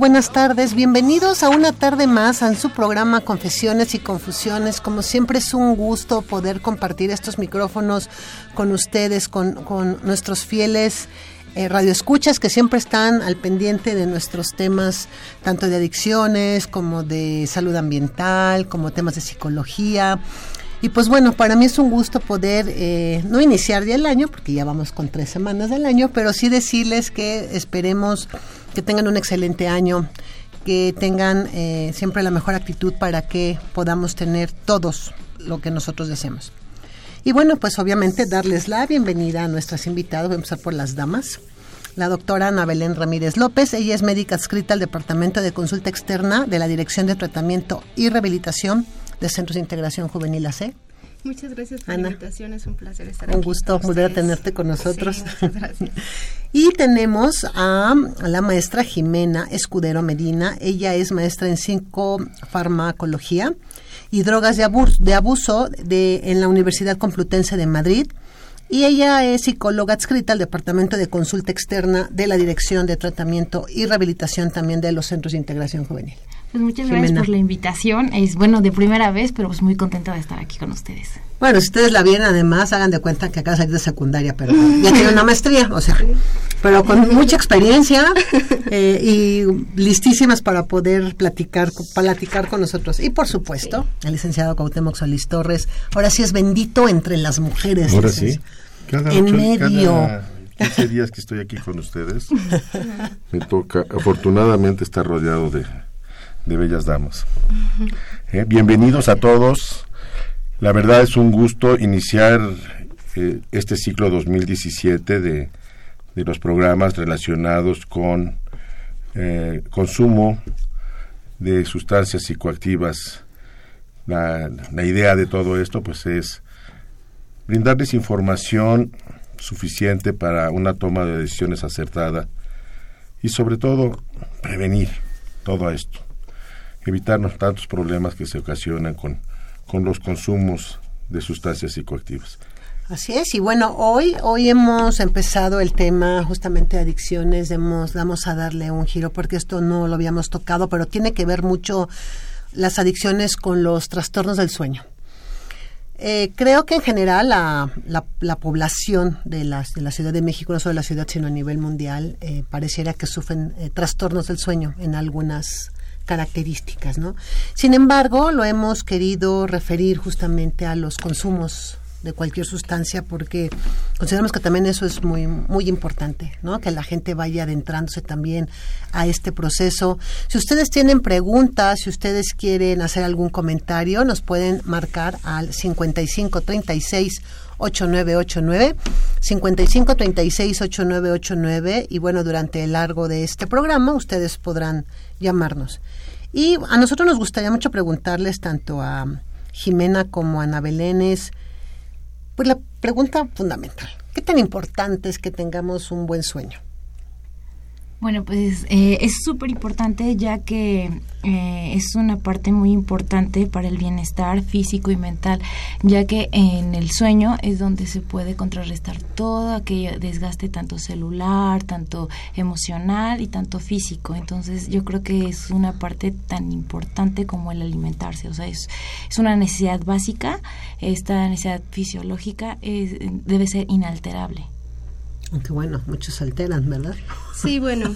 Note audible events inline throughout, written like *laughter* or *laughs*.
Buenas tardes. Bienvenidos a una tarde más en su programa Confesiones y Confusiones. Como siempre es un gusto poder compartir estos micrófonos con ustedes, con, nuestros fieles eh, radioescuchas que siempre están al pendiente de nuestros temas, tanto de adicciones como de salud ambiental, como temas de psicología. Y pues bueno, para mí es un gusto poder eh, no iniciar ya el año, porque ya vamos con tres semanas del año, pero sí decirles que esperemos que tengan un excelente año, que tengan eh, siempre la mejor actitud para que podamos tener todos lo que nosotros deseamos. Y bueno, pues obviamente darles la bienvenida a nuestras invitadas. Voy a empezar por las damas. La doctora Ana Belén Ramírez López, ella es médica adscrita al Departamento de Consulta Externa de la Dirección de Tratamiento y Rehabilitación de Centros de Integración Juvenil AC. Muchas gracias por Ana. la invitación, es un placer estar aquí. Un gusto volver a tenerte con nosotros. Sí, muchas gracias. *laughs* Y tenemos a, a la maestra Jimena Escudero Medina. Ella es maestra en psicofarmacología y drogas de abuso, de abuso de, en la Universidad Complutense de Madrid. Y ella es psicóloga adscrita al Departamento de Consulta Externa de la Dirección de Tratamiento y Rehabilitación también de los Centros de Integración Juvenil. Pues muchas gracias por la invitación. Es bueno de primera vez, pero pues muy contenta de estar aquí con ustedes. Bueno, si ustedes la vienen además, hagan de cuenta que acaba de salir de secundaria, pero ya tiene una maestría, o sea, pero con mucha experiencia *laughs* eh, y listísimas para poder platicar, platicar con nosotros. Y por supuesto, el licenciado Cuauhtémoc Solís Torres, ahora sí es bendito entre las mujeres. Ahora sí. Cada En ocho- medio. cada 15 días que estoy aquí con ustedes, *laughs* me toca afortunadamente estar rodeado de, de bellas damas. Eh, bienvenidos a todos. La verdad es un gusto iniciar eh, este ciclo 2017 de, de los programas relacionados con eh, consumo de sustancias psicoactivas. La, la idea de todo esto pues es brindarles información suficiente para una toma de decisiones acertada y sobre todo prevenir todo esto, evitarnos tantos problemas que se ocasionan con, con los consumos de sustancias psicoactivas. Así es, y bueno, hoy, hoy hemos empezado el tema justamente de adicciones, hemos, vamos a darle un giro porque esto no lo habíamos tocado, pero tiene que ver mucho las adicciones con los trastornos del sueño. Eh, creo que en general la, la, la población de, las, de la Ciudad de México, no solo de la ciudad, sino a nivel mundial, eh, pareciera que sufren eh, trastornos del sueño en algunas características, ¿no? Sin embargo, lo hemos querido referir justamente a los consumos de cualquier sustancia porque consideramos que también eso es muy muy importante, ¿no? Que la gente vaya adentrándose también a este proceso. Si ustedes tienen preguntas, si ustedes quieren hacer algún comentario, nos pueden marcar al 5536 8989 5536 8989 y bueno, durante el largo de este programa ustedes podrán llamarnos. Y a nosotros nos gustaría mucho preguntarles tanto a Jimena como a Ana Belénes, pues la pregunta fundamental, ¿qué tan importante es que tengamos un buen sueño? Bueno, pues eh, es súper importante ya que eh, es una parte muy importante para el bienestar físico y mental, ya que en el sueño es donde se puede contrarrestar todo aquello desgaste tanto celular, tanto emocional y tanto físico. Entonces yo creo que es una parte tan importante como el alimentarse, o sea, es, es una necesidad básica, esta necesidad fisiológica es, debe ser inalterable. Aunque bueno, muchos se alteran, ¿verdad? Sí, *laughs* bueno,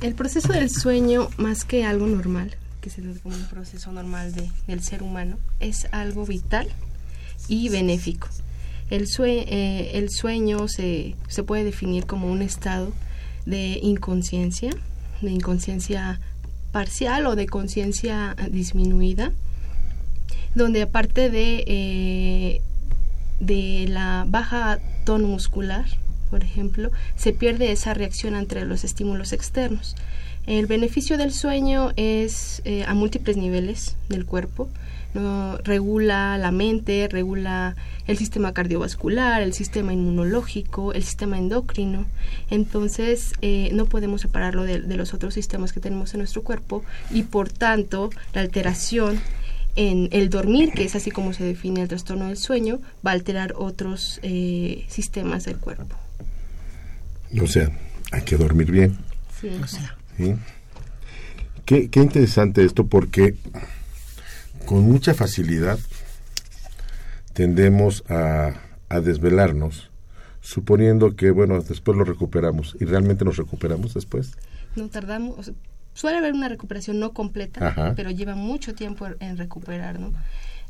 el proceso del sueño, más que algo normal, que se como un proceso normal de, del ser humano, es algo vital y benéfico. El, sue- eh, el sueño se, se puede definir como un estado de inconsciencia, de inconsciencia parcial o de conciencia disminuida, donde aparte de, eh, de la baja tono muscular, por ejemplo, se pierde esa reacción ante los estímulos externos. El beneficio del sueño es eh, a múltiples niveles del cuerpo. Regula la mente, regula el sistema cardiovascular, el sistema inmunológico, el sistema endocrino. Entonces, eh, no podemos separarlo de, de los otros sistemas que tenemos en nuestro cuerpo y, por tanto, la alteración en el dormir, que es así como se define el trastorno del sueño, va a alterar otros eh, sistemas del cuerpo. O sea, hay que dormir bien. Sí. ¿sí? Qué, qué interesante esto porque con mucha facilidad tendemos a, a desvelarnos suponiendo que, bueno, después lo recuperamos y realmente nos recuperamos después. No tardamos, o sea, suele haber una recuperación no completa, Ajá. pero lleva mucho tiempo en recuperar, ¿no?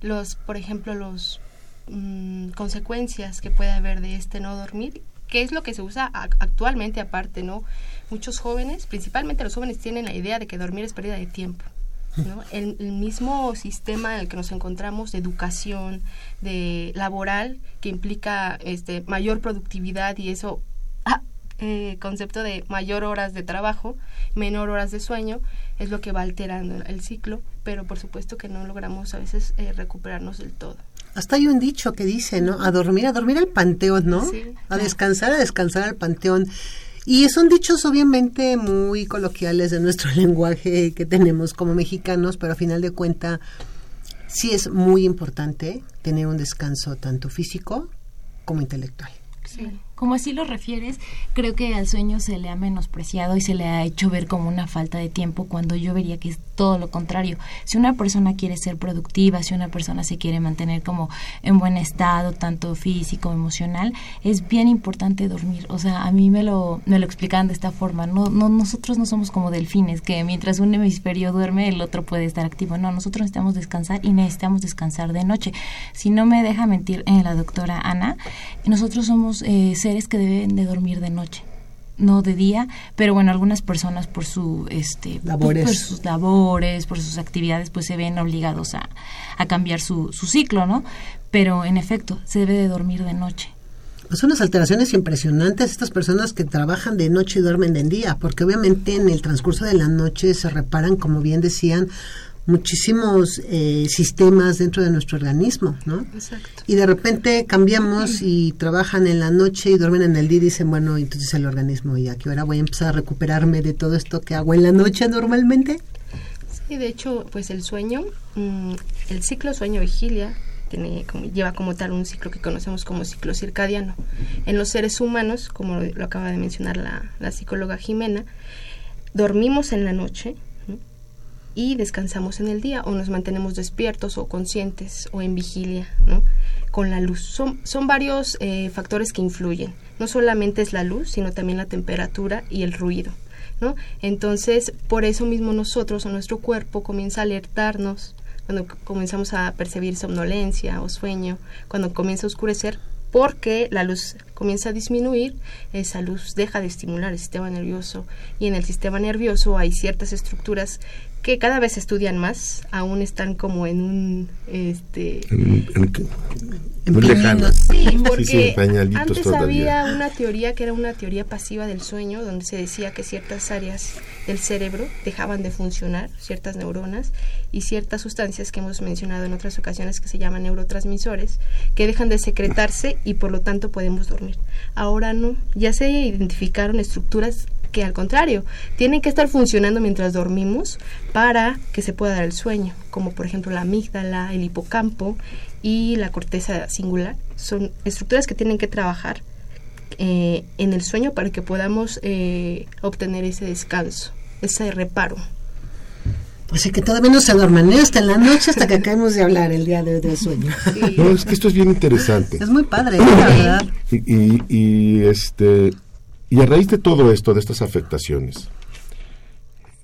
Los, por ejemplo, los mm, consecuencias que puede haber de este no dormir, que es lo que se usa actualmente aparte, ¿no? Muchos jóvenes, principalmente los jóvenes, tienen la idea de que dormir es pérdida de tiempo. ¿no? *laughs* El, el mismo sistema en el que nos encontramos de educación, de laboral, que implica este mayor productividad y eso, ah, eh, concepto de mayor horas de trabajo, menor horas de sueño, es lo que va alterando el ciclo, pero por supuesto que no logramos a veces eh, recuperarnos del todo. Hasta hay un dicho que dice, ¿no? A dormir, a dormir al panteón, ¿no? Sí. A descansar, a descansar al panteón. Y son dichos obviamente muy coloquiales de nuestro *laughs* lenguaje que tenemos como mexicanos, pero a final de cuenta sí es muy importante tener un descanso tanto físico como intelectual. Como así lo refieres, creo que al sueño se le ha menospreciado y se le ha hecho ver como una falta de tiempo cuando yo vería que es todo lo contrario. Si una persona quiere ser productiva, si una persona se quiere mantener como en buen estado, tanto físico, emocional, es bien importante dormir. O sea, a mí me lo, me lo explicaban de esta forma. No, no, nosotros no somos como delfines, que mientras un hemisferio duerme, el otro puede estar activo. No, nosotros necesitamos descansar y necesitamos descansar de noche. Si no me deja mentir eh, la doctora Ana, nosotros somos eh, que deben de dormir de noche no de día, pero bueno, algunas personas por su este Labores. por sus labores, por sus actividades, pues se ven obligados a, a cambiar su, su ciclo, ¿no? Pero en efecto, se debe de dormir de noche. Pues son unas alteraciones impresionantes estas personas que trabajan de noche y duermen de día, porque obviamente en el transcurso de la noche se reparan, como bien decían, muchísimos eh, sistemas dentro de nuestro organismo, ¿no? Exacto. Y de repente cambiamos y trabajan en la noche y duermen en el día y dicen, bueno, entonces el organismo, ¿y a qué hora voy a empezar a recuperarme de todo esto que hago en la noche normalmente? Sí, de hecho, pues el sueño, mm, el ciclo sueño-vigilia tiene como, lleva como tal un ciclo que conocemos como ciclo circadiano. En los seres humanos, como lo, lo acaba de mencionar la, la psicóloga Jimena, dormimos en la noche ¿no? Descansamos en el día o nos mantenemos despiertos o conscientes o en vigilia, ¿no? Con la luz. Son, son varios eh, factores que influyen. No solamente es la luz, sino también la temperatura y el ruido. ¿no? Entonces, por eso mismo nosotros o nuestro cuerpo comienza a alertarnos cuando comenzamos a percibir somnolencia o sueño, cuando comienza a oscurecer, porque la luz comienza a disminuir, esa luz deja de estimular el sistema nervioso y en el sistema nervioso hay ciertas estructuras que cada vez se estudian más, aún están como en un este En- en- En muy lejano. Sí, porque sí, antes todavía. había una teoría que era una teoría pasiva del sueño, donde se decía que ciertas áreas del cerebro dejaban de funcionar, ciertas neuronas y ciertas sustancias que hemos mencionado en otras ocasiones que se llaman neurotransmisores, que dejan de secretarse y por lo tanto podemos dormir. Ahora no, ya se identificaron estructuras que al contrario, tienen que estar funcionando mientras dormimos para que se pueda dar el sueño, como por ejemplo la amígdala, el hipocampo y la corteza singular. Son estructuras que tienen que trabajar eh, en el sueño para que podamos eh, obtener ese descanso, ese reparo. Así que todavía no se duerman, ¿eh? hasta en la noche, hasta que acabemos de hablar el día de hoy del sueño. *laughs* No, es que esto es bien interesante. Es muy padre, la verdad. Y, y, y, este y a raíz de todo esto, de estas afectaciones,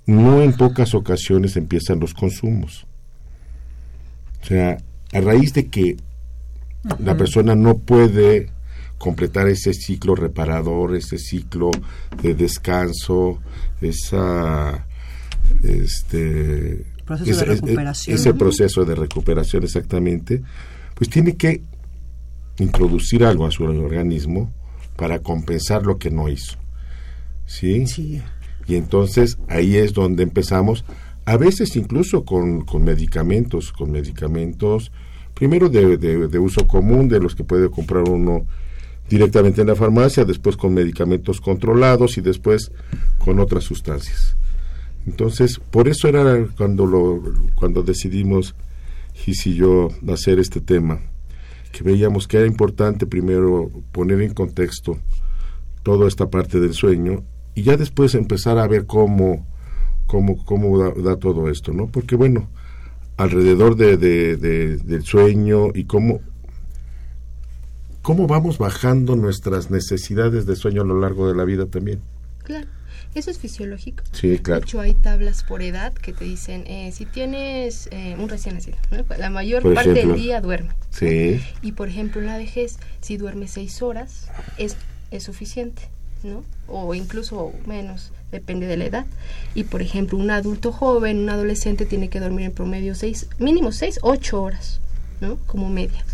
no en pocas ocasiones empiezan los consumos. O sea, a raíz de que la persona no puede completar ese ciclo reparador, ese ciclo de descanso, esa este Proceso de ese- ese- recuperación. ese proceso de recuperación exactamente, pues tiene que introducir algo a su organismo para compensar lo que no hizo. ¿Sí? Sí. Y entonces ahí es donde empezamos, a veces incluso con, con medicamentos, con medicamentos, primero de, de- de uso común, de los que puede comprar uno directamente en la farmacia, después con medicamentos controlados y después con otras sustancias. Entonces, por eso era cuando lo cuando decidimos Gis y yo hacer este tema, que veíamos que era importante primero poner en contexto toda esta parte del sueño y ya después empezar a ver cómo cómo, cómo da, todo esto, ¿no? Porque bueno, alrededor de, de- de- del sueño y cómo cómo vamos bajando nuestras necesidades de sueño a lo largo de la vida también. Claro, eso es fisiológico. Sí, De claro. hecho, hay tablas por edad que te dicen, eh, si tienes eh, un recién nacido, ¿no? la mayor Por parte ejemplo. del día duerme. Sí. Y por ejemplo, en la vejez, si duerme seis horas, es, es suficiente, ¿no? O incluso menos, depende de la edad. Y por ejemplo, un adulto joven, un adolescente tiene que dormir en promedio seis, mínimo seis, ocho horas, ¿no? Como media.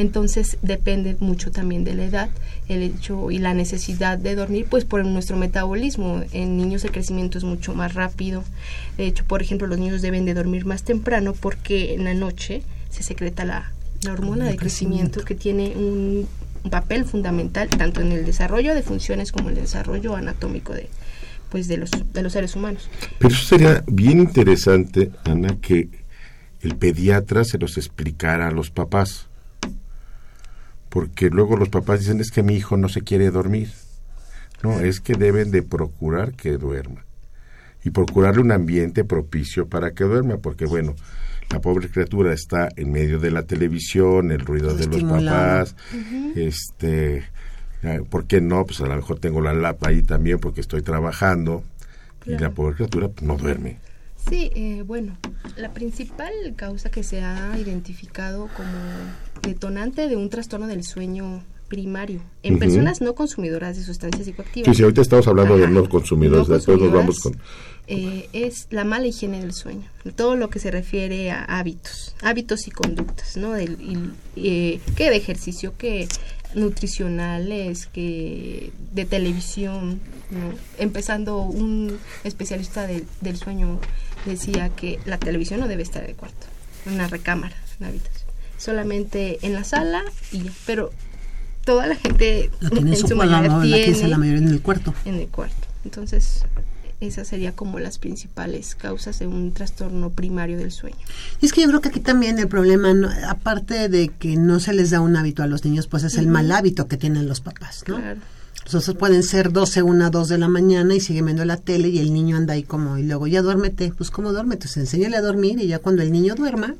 Entonces depende mucho también de la edad, el hecho y la necesidad de dormir, pues por nuestro metabolismo. En niños el crecimiento es mucho más rápido. De hecho, por ejemplo, los niños deben de dormir más temprano porque en la noche se secreta la, la hormona de crecimiento que tiene un, un papel fundamental tanto en el desarrollo de funciones como en el desarrollo anatómico de pues de los de los seres humanos. Pero eso sería bien interesante, Ana, que el pediatra se los explicara a los papás. Porque luego los papás dicen, es que mi hijo no se quiere dormir. No, es que deben de procurar que duerma. Y procurarle un ambiente propicio para que duerma, porque bueno, la pobre criatura está en medio de la televisión, el ruido de los papás, este, ¿por qué no? Pues a lo mejor tengo la lapa ahí también porque estoy trabajando y la pobre criatura pues, no duerme. Sí, eh, bueno, la principal causa que se ha identificado como detonante de un trastorno del sueño primario en personas no consumidoras de sustancias psicoactivas. Sí, sí, ahorita estamos hablando de no consumidores, No después nos vamos con... eh, es la mala higiene del sueño, todo lo que se refiere a hábitos, hábitos y conductas, ¿no? Del, y, eh, que de ejercicio, que nutricionales, que de televisión, ¿no? Empezando un especialista del sueño decía que la televisión no debe estar en el cuarto, en una recámara, en la habitación, solamente en la sala y ya, pero toda la gente en su mayoría la, la tiene tiene la mayoría en el cuarto. en el cuarto. Entonces, esas serían como las principales causas de un trastorno primario del sueño. Y es que yo creo que aquí también el problema, no- aparte de que no se les da un hábito a los niños, pues es el mal hábito que tienen los papás, ¿no? Claro. Otros pueden ser 12, 1, 2 de la mañana y sigue viendo la tele y el niño anda ahí como, y luego ya duérmete. Pues, ¿cómo duérmete? Pues enséñale a dormir y ya cuando el niño duerma,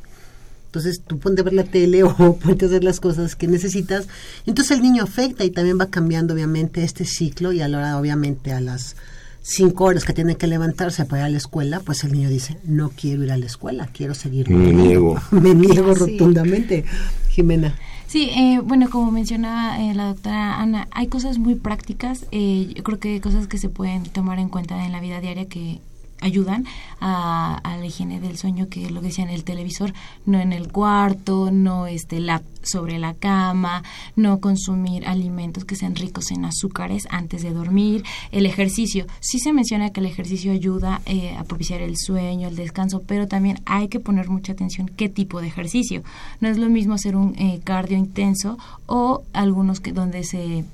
entonces tú ponte a ver la tele *laughs* o ponte a hacer las cosas que necesitas. Entonces el niño afecta y también va cambiando obviamente este ciclo y a la hora obviamente a las cinco horas que tiene que levantarse para ir a la escuela, pues el niño dice, no quiero ir a la escuela, quiero seguir. Me durmiendo". niego. *laughs* Me niego Sí. rotundamente, Jimena. Sí, eh, bueno, como mencionaba eh, la doctora Ana, hay cosas muy prácticas, eh, yo creo que hay cosas que se pueden tomar en cuenta en la vida diaria que ayudan a, a la higiene del sueño, que lo que decía en el televisor, no en el cuarto, no este la sobre la cama, no consumir alimentos que sean ricos en azúcares antes de dormir, el ejercicio. Sí se menciona que el ejercicio ayuda eh, a propiciar el sueño, el descanso, pero también hay que poner mucha atención qué tipo de ejercicio. No es lo mismo hacer un eh, cardio intenso o algunos que donde se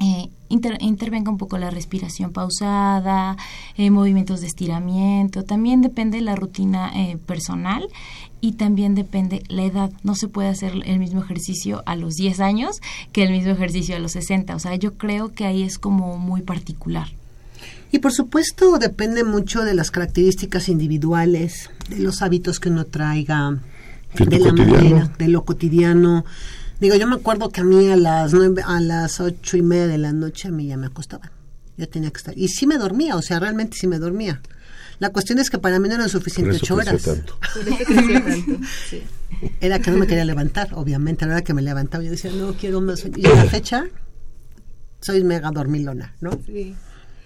eh, inter- intervenga un poco la respiración pausada, eh, movimientos de estiramiento. También depende la rutina eh, personal y también depende la edad. No se puede hacer el mismo ejercicio a los 10 años que el mismo ejercicio a los 60. O sea, yo creo que ahí es como muy particular. Y por supuesto depende mucho de las características individuales, de los hábitos que uno traiga, De la cotidiano. manera, de lo cotidiano. Digo, yo me acuerdo que a mí a las nueve, a las ocho y media de la noche a mí ya me acostaba. Yo tenía que estar. Y sí me dormía, o sea, realmente sí me dormía. La cuestión es que para mí no eran suficientes ocho horas. *laughs* tanto. Sí. Era que no me quería levantar, obviamente. A la hora que me levantaba yo decía, no quiero más. sueño". Y a la fecha soy mega dormilona, ¿no? Sí.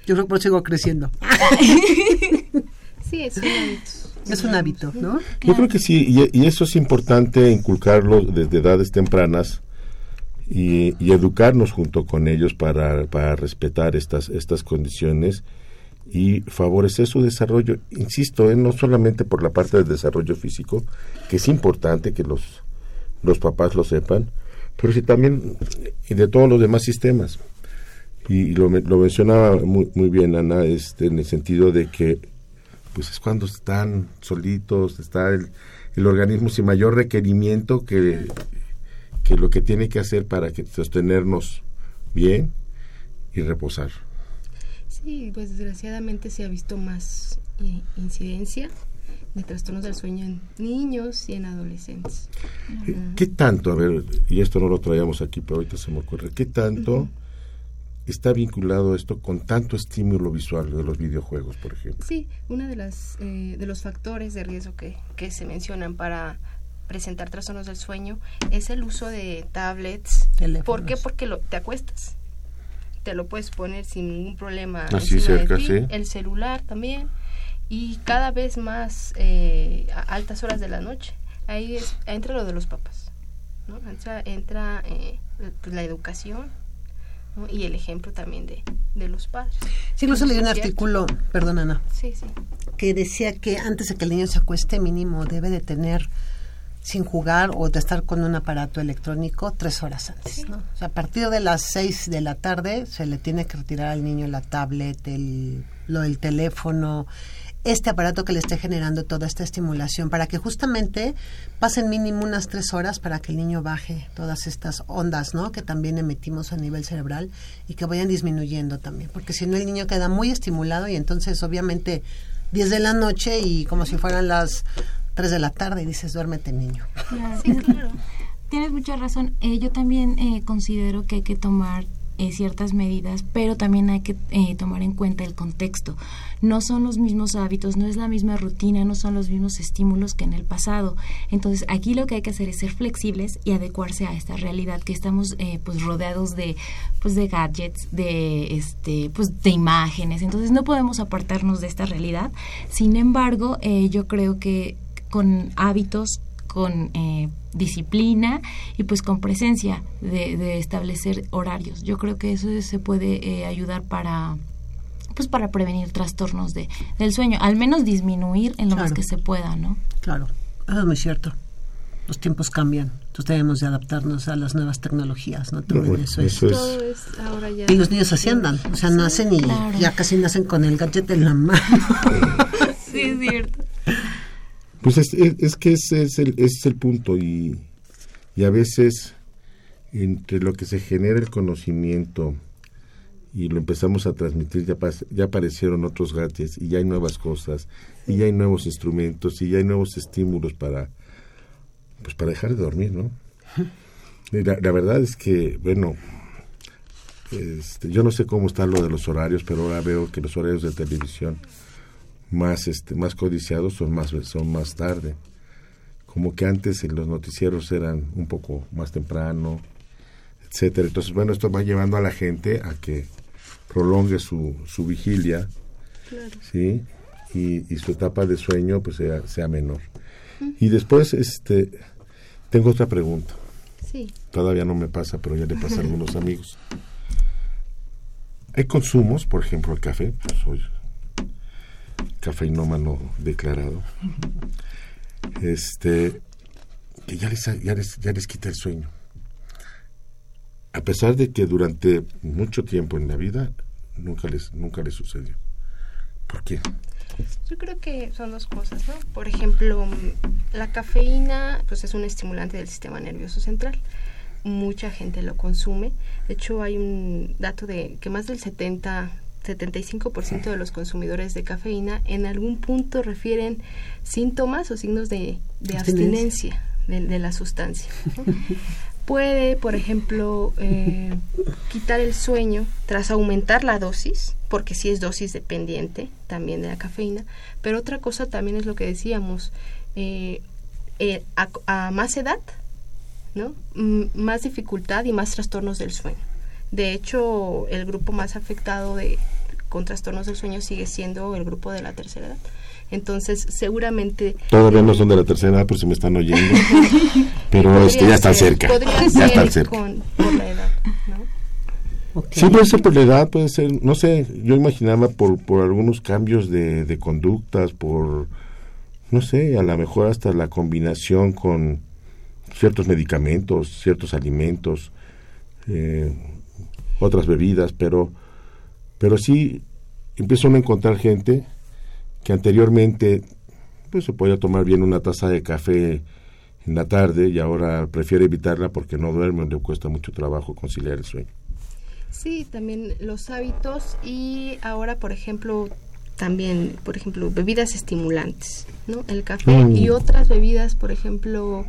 Yo creo que por eso sigo creciendo. *laughs* Sí, es un hábito. Es un hábito, ¿no? Yo creo que sí, y, y eso es importante inculcarlo desde edades tempranas y, y educarnos junto con ellos para, para respetar estas, estas condiciones y favorecer su desarrollo, insisto, ¿eh? no solamente por la parte del desarrollo físico, que es importante que los, los papás lo sepan, pero sí también y de todos los demás sistemas. Y lo, lo mencionaba muy, muy bien Ana, este, en el sentido de que pues es cuando están solitos, está el, el organismo sin mayor requerimiento que, que lo que tiene que hacer para que sostenernos bien y reposar. Sí, pues desgraciadamente se ha visto más eh, incidencia de trastornos del sueño en niños y en adolescentes. ¿Qué tanto, a ver, y esto no lo traíamos aquí, pero ahorita se me ocurre, qué tanto está vinculado esto con tanto estímulo visual de los videojuegos, por ejemplo? Sí, uno de, las, eh, de los factores de riesgo que, que se mencionan para presentar trastornos del sueño es el uso de tablets. Teléfonos. ¿Por qué? Porque lo, te acuestas. Te lo puedes poner sin ningún problema. Así de cerca, ti. sí. El celular también. Y cada vez más eh, a altas horas de la noche. Ahí es, entra lo de los papás. ¿no? Entra, entra eh, pues, la educación ¿no? y el ejemplo también de, de los padres. Sí, incluso leí un artículo, perdón Ana, Sí, sí. que decía que antes de que el niño se acueste mínimo debe de tener sin jugar o de estar con un aparato electrónico tres horas antes, ¿no? O sea, a partir de las seis de la tarde se le tiene que retirar al niño la tablet, el, lo del teléfono, este aparato que le esté generando toda esta estimulación para que justamente pasen mínimo unas tres horas para que el niño baje todas estas ondas, ¿no? Que también emitimos a nivel cerebral y que vayan disminuyendo también, porque si no el niño queda muy estimulado y entonces obviamente 10 de la noche y como si fueran las 3 de la tarde y dices, duérmete niño. Sí, claro. Tienes mucha razón. Eh, yo también eh, considero que hay que tomar eh, ciertas medidas, pero también hay que eh, tomar en cuenta el contexto. No son los mismos hábitos, no es la misma rutina, no son los mismos estímulos que en el pasado. Entonces, aquí lo que hay que hacer es ser flexibles y adecuarse a esta realidad que estamos eh, pues rodeados de pues de gadgets, de este pues de imágenes. Entonces, no podemos apartarnos de esta realidad. Sin embargo, eh, yo creo que con hábitos con eh, disciplina y pues con presencia de, de establecer horarios. Yo creo que eso se puede eh, ayudar para pues para prevenir trastornos de, del sueño, al menos disminuir en lo más que se pueda, ¿no? Claro, eso es muy cierto. Los tiempos cambian, entonces debemos de adaptarnos a las nuevas tecnologías, ¿no? También Bueno, eso es. eso es- Todo es ahora ya. Y los niños así andan, o sea, nacen y claro. ya casi nacen con el gadget en la mano. *laughs* Sí, es cierto. Pues es, es- es que ese es el, ese es el punto y, y a veces entre lo que se genera el conocimiento y lo empezamos a transmitir ya, ya aparecieron otros gadgets y ya hay nuevas cosas y ya hay nuevos instrumentos y ya hay nuevos estímulos para pues para dejar de dormir, ¿no? La verdad es que, bueno, este, yo no sé cómo está lo de los horarios, pero ahora veo que los horarios de televisión más este más codiciados son más son más tarde. Como que antes en los noticieros eran un poco más temprano, etcétera. Entonces, bueno, esto va llevando a la gente a que prolongue su, su vigilia, ¿sí? Y, y su etapa de sueño pues sea, sea menor. Y después, este, tengo otra pregunta. Sí. Todavía no me pasa, pero ya le pasa a *laughs* algunos amigos. Hay consumos, por ejemplo, el café, pues soy cafeinómano declarado, este, que ya les, ya, les, ya les quita el sueño. A pesar de que durante mucho tiempo en la vida nunca les, nunca les sucedió. ¿Por qué? Yo creo que son dos cosas, ¿no? Por ejemplo, la cafeína pues es un estimulante del sistema nervioso central. Mucha gente lo consume. De hecho, hay un dato de que más del 70 75% de los consumidores de cafeína en algún punto refieren síntomas o signos de, de abstinencia de, de la sustancia. *laughs* Puede, por ejemplo, eh, quitar el sueño tras aumentar la dosis, porque sí es dosis dependiente también de la cafeína, pero otra cosa también es lo que decíamos, eh, eh, a, a más edad, ¿no? Más dificultad y más trastornos del sueño. De hecho, el grupo más afectado de, con trastornos del sueño sigue siendo el grupo de la tercera edad. Entonces, seguramente... Todavía no son de la tercera edad, pero se me están oyendo. *laughs* pero este, ya están ser- cerca. Podría Ya están cerca. con- por la edad, ¿no? Sí, puede ser por la edad, puede ser, no sé, yo imaginaba por, por algunos cambios de, de conductas, por, no sé, a lo mejor hasta la combinación con ciertos medicamentos, ciertos alimentos, eh, otras bebidas, pero, pero sí empiezo a encontrar gente que anteriormente pues se podía tomar bien una taza de café en la tarde y ahora prefiere evitarla porque no duerme, le cuesta mucho trabajo conciliar el sueño. Sí, también los hábitos y ahora, por ejemplo, también, por ejemplo, bebidas estimulantes, ¿no? El café Mm. y otras bebidas, por ejemplo,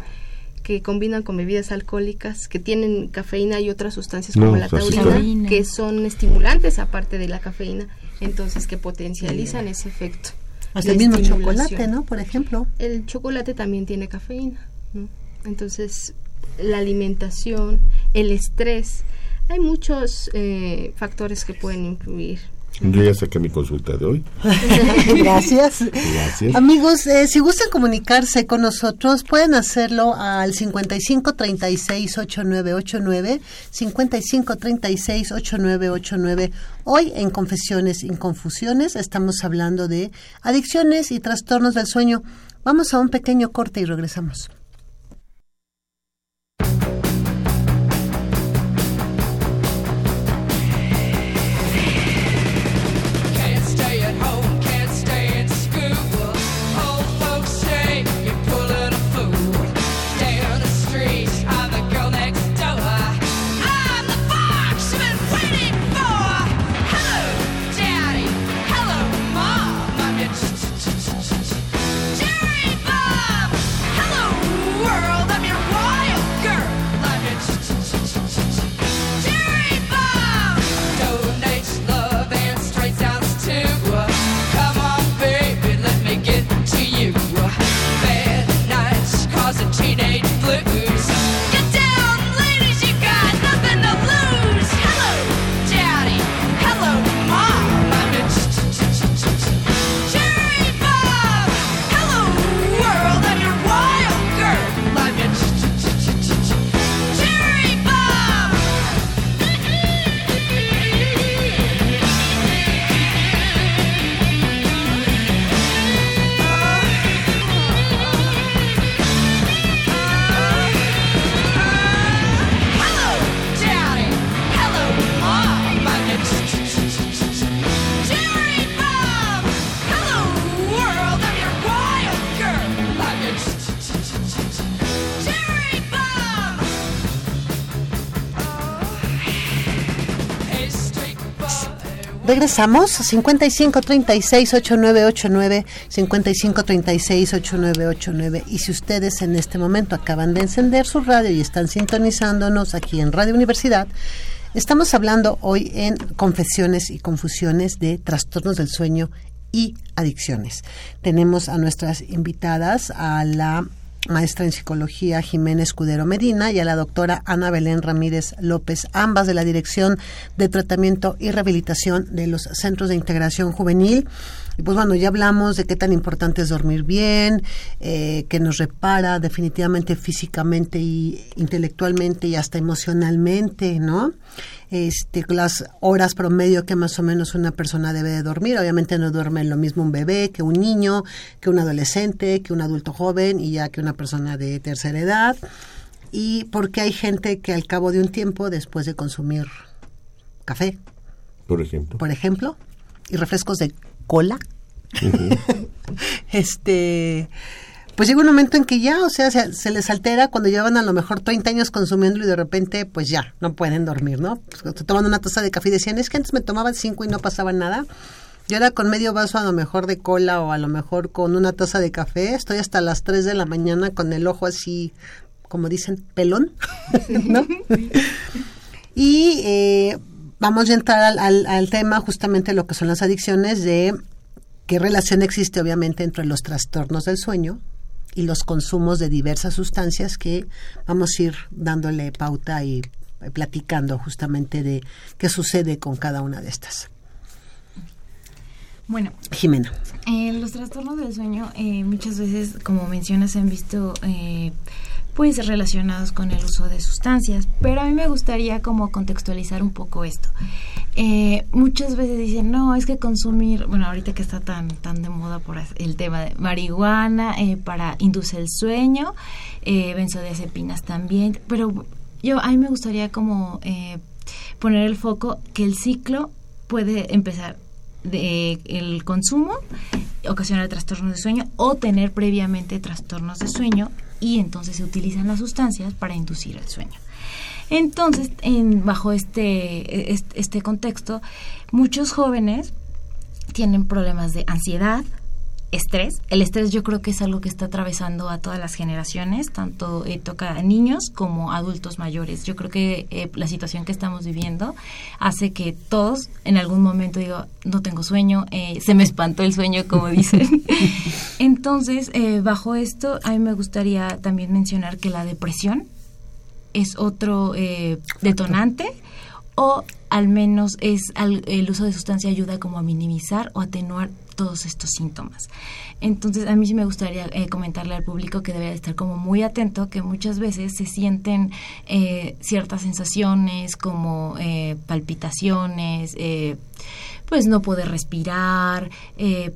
que combinan con bebidas alcohólicas, que tienen cafeína y otras sustancias como la pues taurina, que son estimulantes aparte de la cafeína, entonces que potencializan ese efecto. Hasta el mismo chocolate, ¿no? Por ejemplo. El chocolate también tiene cafeína, ¿no? Entonces, la alimentación, el estrés, hay muchos eh, factores que pueden influir. Yo ya saqué mi consulta de hoy. *laughs* Gracias. Gracias. Amigos, eh, si gustan comunicarse con nosotros, pueden hacerlo al 55 36 8989, 55 36 8989. Hoy en Confesiones y Confusiones estamos hablando de adicciones y trastornos del sueño. Vamos a un pequeño corte y regresamos. Regresamos, 55 36 8989, 55 36 8989. Y si ustedes en este momento acaban de encender su radio y están sintonizándonos aquí en Radio Universidad, Estamos hablando hoy en Confesiones y Confusiones de trastornos del sueño y adicciones. Tenemos a nuestras invitadas, a la maestra en psicología Jimena Escudero Medina y a la doctora Ana Belén Ramírez López, ambas de la Dirección de Tratamiento y Rehabilitación de los Centros de Integración Juvenil. Y pues bueno, ya hablamos de qué tan importante es dormir bien, eh, que nos repara definitivamente físicamente y intelectualmente y hasta emocionalmente, ¿no? Este, las horas promedio que más o menos una persona debe de dormir. Obviamente no duerme lo mismo un bebé que un niño, que un adolescente, que un adulto joven y ya que una persona de tercera edad. Y porque hay gente que al cabo de un tiempo, después de consumir café, Por ejemplo. por ejemplo, y refrescos de cola, *laughs* este, pues llega un momento en que ya, o sea, se, se les altera cuando llevan a lo mejor 30 años consumiéndolo y de repente, pues ya, no pueden dormir, ¿no? Pues, te toman una taza de café y decían, es que antes me tomaban cinco y no pasaba nada. Yo ahora con medio vaso a lo mejor de cola o a lo mejor con una taza de café, estoy hasta las 3 de la mañana con el ojo así, como dicen, pelón, *laughs* ¿no? Y eh, vamos a entrar al, al- al tema justamente lo que son las adicciones de qué relación existe obviamente entre los trastornos del sueño y los consumos de diversas sustancias que vamos a ir dándole pauta y platicando justamente de qué sucede con cada una de estas. Bueno, Jimena. Eh, los trastornos del sueño eh, muchas veces, como mencionas, se han visto eh, pues relacionados con el uso de sustancias, pero a mí me gustaría como contextualizar un poco esto. Eh, muchas veces dicen, no, es que consumir, bueno, ahorita que está tan, tan de moda por el tema de marihuana eh, para induce el sueño, eh, benzodiazepinas también, pero yo a mí me gustaría como eh, poner el foco que el ciclo puede empezar de el consumo ocasionar trastornos de sueño o tener previamente trastornos de sueño y entonces se utilizan las sustancias para inducir el sueño. Entonces, en, bajo este, este, este contexto, muchos jóvenes tienen problemas de ansiedad, estrés. El estrés yo creo que es algo que está atravesando a todas las generaciones, tanto eh, toca a niños como adultos mayores. Yo creo que eh, la situación que estamos viviendo hace que todos en algún momento digo, no tengo sueño, eh, se me espantó el sueño, como dicen. *laughs* Entonces, eh, bajo esto, a mí me gustaría también mencionar que la depresión es otro eh, detonante o al menos es el uso de sustancia ayuda como a minimizar o atenuar todos estos síntomas. Entonces a mí sí me gustaría eh, comentarle al público que debe de estar como muy atento, que muchas veces se sienten eh, ciertas sensaciones como eh, palpitaciones, eh, pues no poder respirar,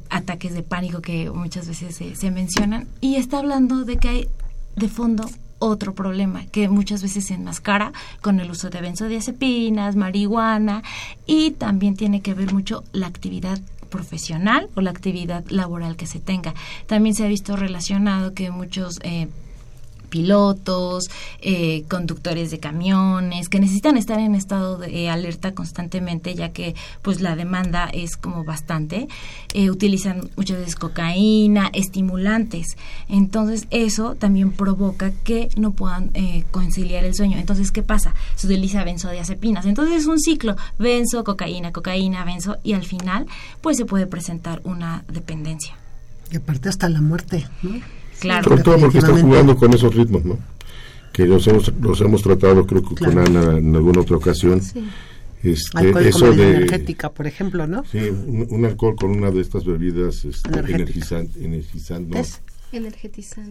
ataques de pánico que muchas veces se mencionan y está hablando de que hay de fondo otro problema que muchas veces se enmascara con el uso de benzodiazepinas, marihuana y también tiene que ver mucho la actividad profesional o la actividad laboral que se tenga. También se ha visto relacionado que muchos eh, pilotos, eh, conductores de camiones, que necesitan estar en estado de eh, alerta constantemente, ya que pues la demanda es como bastante, eh, utilizan muchas veces cocaína, estimulantes. Entonces eso también provoca que no puedan eh, conciliar el sueño. Entonces, ¿qué pasa? Se utiliza benzodiazepinas. Entonces es un ciclo, benzo, cocaína, cocaína, benzo, y al final pues se puede presentar una dependencia. Y aparte hasta la muerte, ¿no? Claro. Sobre todo porque están jugando con esos ritmos, ¿no? Que los hemos, los hemos tratado, creo que Claro. con Ana en alguna otra ocasión. Sí. Este, Alcohol eso de. energética, por ejemplo, ¿no? Sí, un, un alcohol con una de estas bebidas este, energizantes,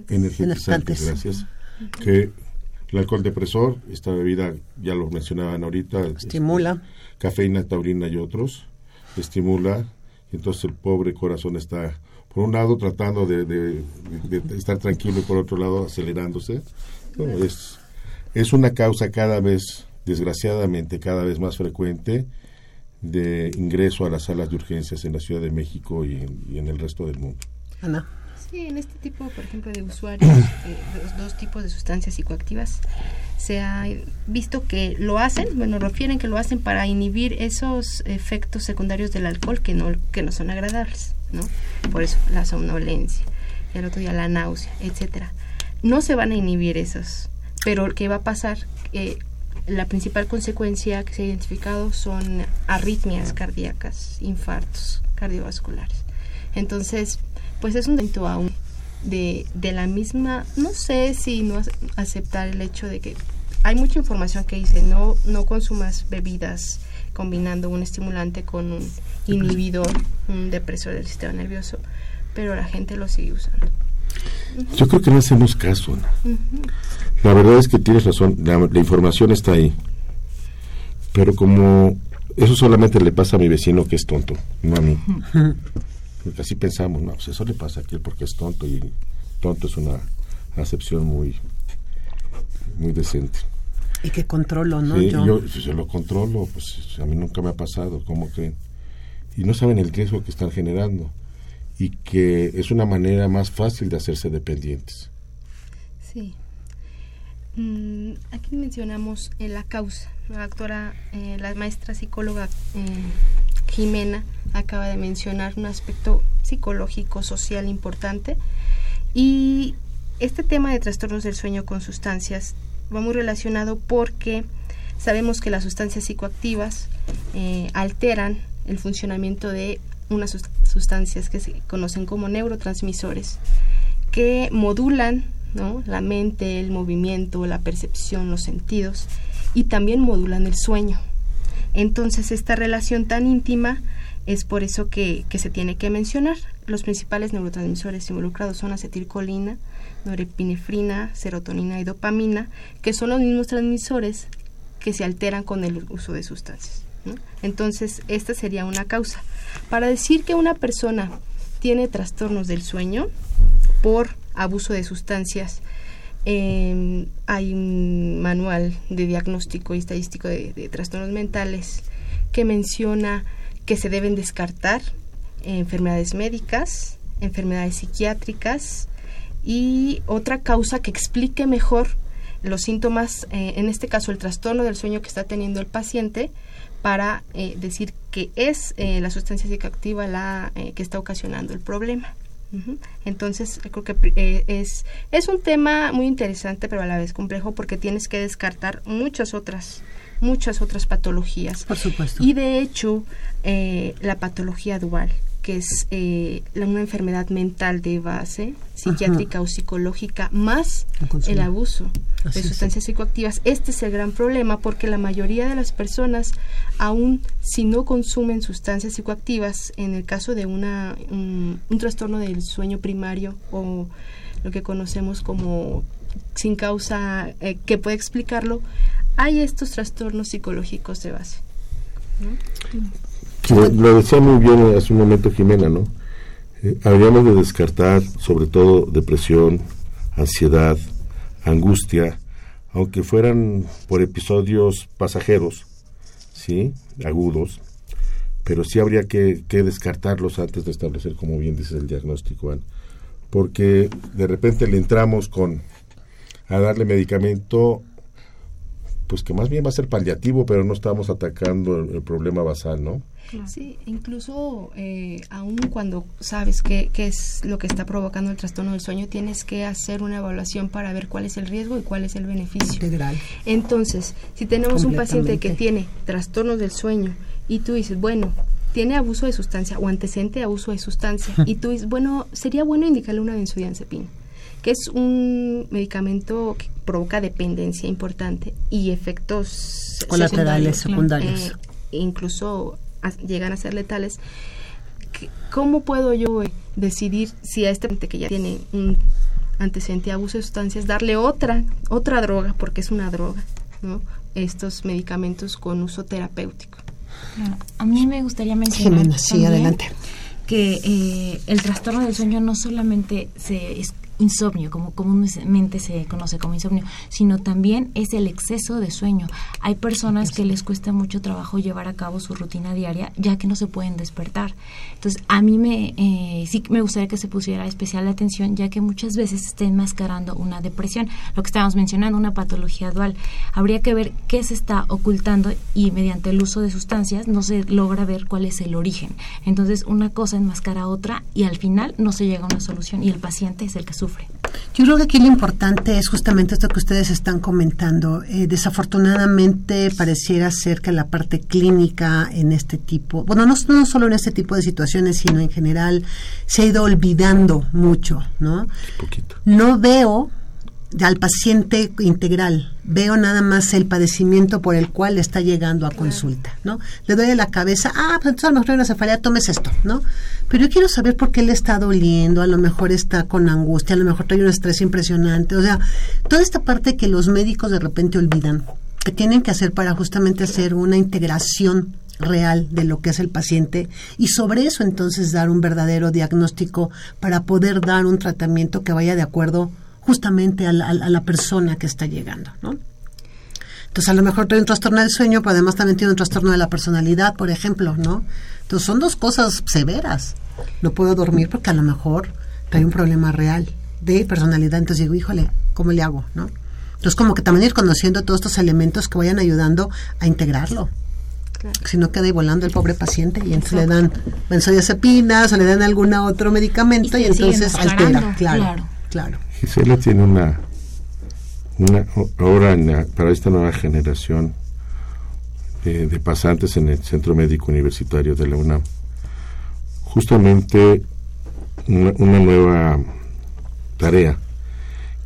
Energizantes. gracias. Que el alcohol depresor, esta bebida, ya lo mencionaban ahorita, este, Estimula. cafeína, taurina y otros, estimula, y entonces el pobre corazón está, por un lado, tratando de, de- de- de estar tranquilo y por otro lado, acelerándose. No, es, es una causa cada vez, desgraciadamente, cada vez más frecuente de ingreso a las salas de urgencias en la Ciudad de México y en, y en el resto del mundo. Ana. Sí, en este tipo, por ejemplo, de usuarios, *coughs* eh, los dos tipos de sustancias psicoactivas, se ha visto que lo hacen, bueno, refieren que lo hacen para inhibir esos efectos secundarios del alcohol que no, que no son agradables, ¿no? Por eso la somnolencia, y al otro día la náusea, etcétera. No se van a inhibir esos, pero ¿qué va a pasar? Eh, la principal consecuencia que se ha identificado son arritmias cardíacas, infartos cardiovasculares. Entonces, pues es un delito aún de, de la misma, no sé si no ac- aceptar el hecho de que hay mucha información que dice no, no consumas bebidas combinando un estimulante con un inhibidor, un depresor del sistema nervioso, pero la gente lo sigue usando. Yo creo que no hacemos caso. Ana. La verdad es que tienes razón, la, la información está ahí. Pero como eso solamente le pasa a mi vecino que es tonto, no a mí. Porque así pensamos, no, pues eso le pasa a aquel porque es tonto y tonto es una acepción muy muy decente. Y que controlo, ¿no? Sí, yo. yo, si yo lo controlo, pues a mí nunca me ha pasado, ¿cómo creen? Y no saben el riesgo que están generando y que es una manera más fácil de hacerse dependientes. Sí. Mm, aquí mencionamos eh, la causa. La doctora, eh, la maestra psicóloga eh, Jimena acaba de mencionar un aspecto psicológico, social importante. Y este tema de trastornos del sueño con sustancias va muy relacionado porque sabemos que las sustancias psicoactivas eh, alteran el funcionamiento de unas sus- sustancias que se conocen como neurotransmisores que modulan ¿no? la mente, el movimiento, la percepción, los sentidos y también modulan el sueño. Entonces esta relación tan íntima es por eso que, que se tiene que mencionar. Los principales neurotransmisores involucrados son acetilcolina, norepinefrina, serotonina y dopamina, que son los mismos transmisores que se alteran con el uso de sustancias. Entonces, esta sería una causa. Para decir que una persona tiene trastornos del sueño por abuso de sustancias, eh, hay un manual de diagnóstico y estadístico de trastornos mentales que menciona que se deben descartar eh, enfermedades médicas, enfermedades psiquiátricas y otra causa que explique mejor los síntomas, eh, en este caso el trastorno del sueño que está teniendo el paciente, para eh, decir que es eh, la sustancia psicoactiva la que está ocasionando el problema. Entonces, creo que es, es un tema muy interesante, pero a la vez complejo, porque tienes que descartar muchas otras, muchas otras patologías. Por supuesto. Y de hecho, eh, la patología dual, que es eh, la- una enfermedad mental de base, psiquiátrica o psicológica, más El abuso Así de es. sustancias psicoactivas. Este es el gran problema porque la mayoría de las personas, aun si no consumen sustancias psicoactivas, en el caso de una, un, un trastorno del sueño primario o lo que conocemos como sin causa eh, que puede explicarlo, hay estos trastornos psicológicos de base. Lo, decía muy bien hace un momento Jimena, ¿no? Eh, habríamos de descartar sobre todo depresión, ansiedad, angustia, aunque fueran por episodios pasajeros, ¿sí? Agudos, pero sí habría que, descartarlos antes de establecer, como bien dices, el diagnóstico, Ana. porque de repente le entramos con a darle medicamento pues que más bien va a ser paliativo, pero no estamos atacando el, el problema basal, ¿no? Sí, incluso eh, aun cuando sabes qué, qué es lo que está provocando el trastorno del sueño, tienes que hacer una evaluación para ver cuál es el riesgo y cuál es el beneficio. Integral. Entonces, si tenemos un paciente que tiene trastornos del sueño y tú dices, bueno, tiene abuso de sustancia o antecedente de abuso de sustancia, y tú dices, bueno, sería bueno indicarle una benzodiazepina, que es un medicamento que provoca dependencia importante y efectos Colaterales, secundarios, secundarios. eh, incluso a- llegan a ser letales. ¿Qué- ¿Cómo puedo yo eh, decidir si a este paciente que ya tiene un antecedente de abuso de sustancias darle otra otra droga porque es una droga, ¿no? Estos medicamentos con uso terapéutico. Claro. A mí me gustaría mencionar Jimena, sí, adelante. que eh, el trastorno del sueño no solamente se, es insomnio, como comúnmente se conoce como insomnio, sino también es el exceso de sueño. Hay personas que les cuesta mucho trabajo llevar a cabo su rutina diaria ya que no se pueden despertar. Entonces, a mí me eh, sí me gustaría que se pusiera especial atención ya que muchas veces está enmascarando una depresión, lo que estábamos mencionando, una patología dual. Habría que ver qué se está ocultando y mediante el uso de sustancias no se logra ver cuál es el origen. Entonces, una cosa enmascara a otra y al final no se llega a una solución y el paciente es el que sufre. Yo creo que aquí lo importante es justamente esto que ustedes están comentando. Eh, desafortunadamente pareciera ser que la parte clínica en este tipo, bueno, no, no solo en este tipo de situaciones, sino en general, se ha ido olvidando mucho, ¿no? Poquito. No veo al paciente integral, veo nada más el padecimiento por el cual está llegando a consulta, ¿no? Le duele la cabeza, ah, pues entonces a lo mejor hay una cefalea, tomes esto, ¿no? Pero yo quiero saber por qué le está doliendo, a lo mejor está con angustia, a lo mejor trae un estrés impresionante, o sea, toda esta parte que los médicos de repente olvidan, que tienen que hacer para justamente hacer una integración real de lo que es el paciente y sobre eso entonces dar un verdadero diagnóstico para poder dar un tratamiento que vaya de acuerdo justamente a la, a la persona que está llegando, ¿no? Entonces, a lo mejor tiene un trastorno del sueño, pero además también tiene un trastorno de la personalidad, por ejemplo, ¿no? Entonces, son dos cosas severas. No puedo dormir porque a lo mejor trae un problema real de personalidad. Entonces digo, híjole, ¿cómo le hago, no? Entonces, como que también ir conociendo todos estos elementos que vayan ayudando a integrarlo. Si no queda ahí volando el pobre paciente y entonces le dan benzodiazepinas o le dan algún otro medicamento y, entonces altera. Claro, claro. claro. Gisela tiene una, una para esta nueva generación de, pasantes en el Centro Médico Universitario de la UNAM, justamente una, una nueva tarea,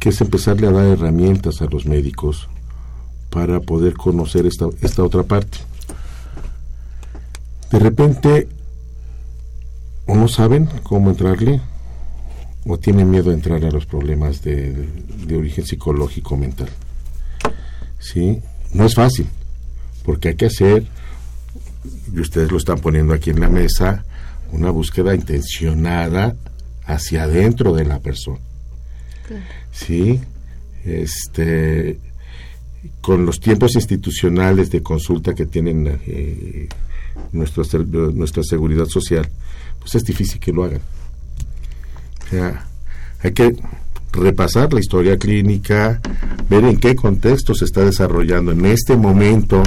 que es empezarle a dar herramientas a los médicos para poder conocer esta, esta otra parte. De repente, o no saben cómo entrarle, o tienen miedo a entrar a los problemas de, de- de origen psicológico mental. ¿Sí? No es fácil, porque hay que hacer, y ustedes lo están poniendo aquí en la mesa, una búsqueda intencionada hacia adentro de la persona. ¿Sí? Este, con los tiempos institucionales de consulta que tienen eh, nuestra seguridad social, pues es difícil que lo hagan. Sea, hay que repasar la historia clínica, ver en qué contexto se está desarrollando en este momento,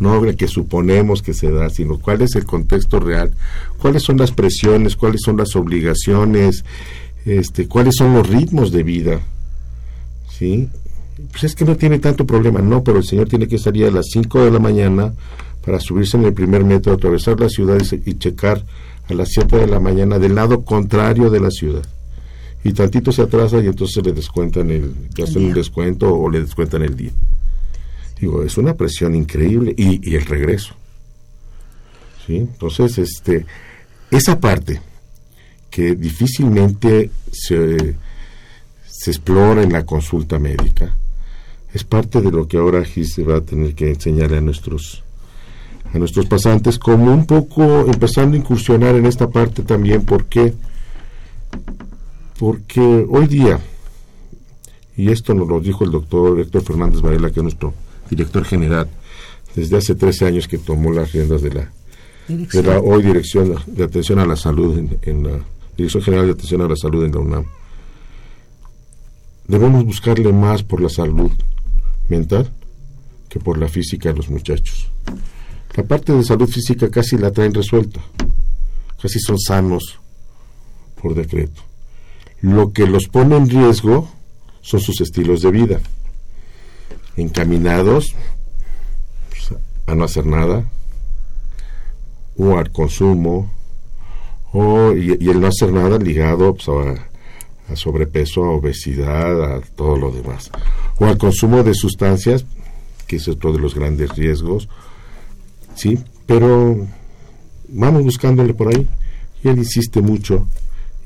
no el que suponemos que se da, sino cuál es el contexto real, cuáles son las presiones, cuáles son las obligaciones, este, cuáles son los ritmos de vida. ¿Sí? Pues es que no tiene tanto problema, no, pero el señor tiene que salir a las 5 de la mañana para subirse en el primer metro, atravesar la ciudad y, y checar a las 7 de la mañana del lado contrario de la ciudad. Y tantito se atrasa y entonces le descuentan el, le hacen un descuento o le descuentan el día. Digo, es una presión increíble y, y el regreso. ¿Sí? Entonces, este, esa parte que difícilmente se, se explora en la consulta médica, es parte de lo que ahora Gis se va a tener que enseñarle a nuestros a nuestros pasantes como un poco empezando a incursionar en esta parte también porque porque hoy día y esto nos lo dijo el doctor Héctor Fernández Varela que es nuestro director general desde hace 13 años que tomó las riendas de la de la hoy dirección de atención a la salud en, en la dirección general de atención a la salud en la UNAM debemos buscarle más por la salud mental que por la física de los muchachos. La parte de salud física casi la traen resuelta, casi son sanos por decreto. Lo que los pone en riesgo son sus estilos de vida, encaminados pues, a no hacer nada, o al consumo, o, y, el no hacer nada ligado pues, a, a sobrepeso, a obesidad, a todo lo demás. O al consumo de sustancias, que es otro de los grandes riesgos, sí, pero vamos buscándole por ahí. Y él insiste mucho,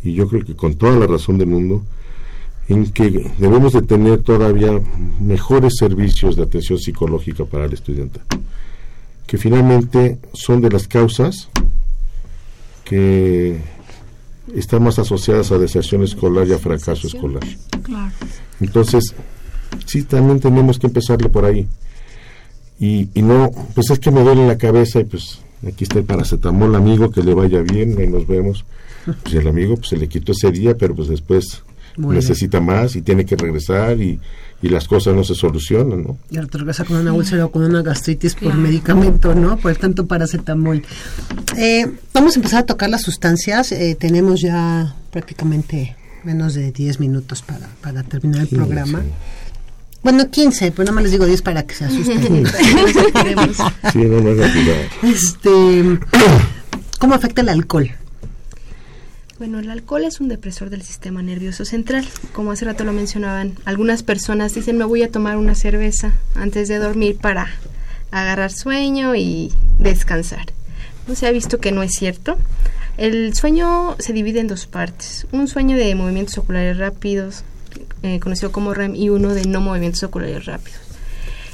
y yo creo que con toda la razón del mundo, en que debemos de tener todavía mejores servicios de atención psicológica para el estudiante, que finalmente son de las causas que están más asociadas a deserción escolar y a fracaso escolar. Entonces, sí, también tenemos que empezarle por ahí. Y, y no, pues es que me duele la cabeza y pues aquí está el paracetamol, amigo, que le vaya bien, ahí nos vemos. Pues el amigo pues se le quitó ese día, pero pues después Muy necesita más y tiene que regresar y, y las cosas no se solucionan, ¿no? Y ahora te regresa con una úlcera o con una gastritis por medicamento, ¿no? Por tanto paracetamol. Eh, vamos a empezar a tocar las sustancias. Eh, tenemos ya prácticamente menos de 10 minutos para, para terminar el programa. Bueno, 15, pero no me les digo 10 para que se asusten. *laughs* *laughs* Sí, no, este, ¿Cómo afecta el alcohol? Bueno, el alcohol es un depresor del sistema nervioso central. Como hace rato lo mencionaban, algunas personas dicen me voy a tomar una cerveza antes de dormir para agarrar sueño y descansar. No se ha visto que no es cierto. El sueño se divide en dos partes. Un sueño de movimientos oculares rápidos, eh, conocido como REM, y uno de no movimientos oculares rápidos.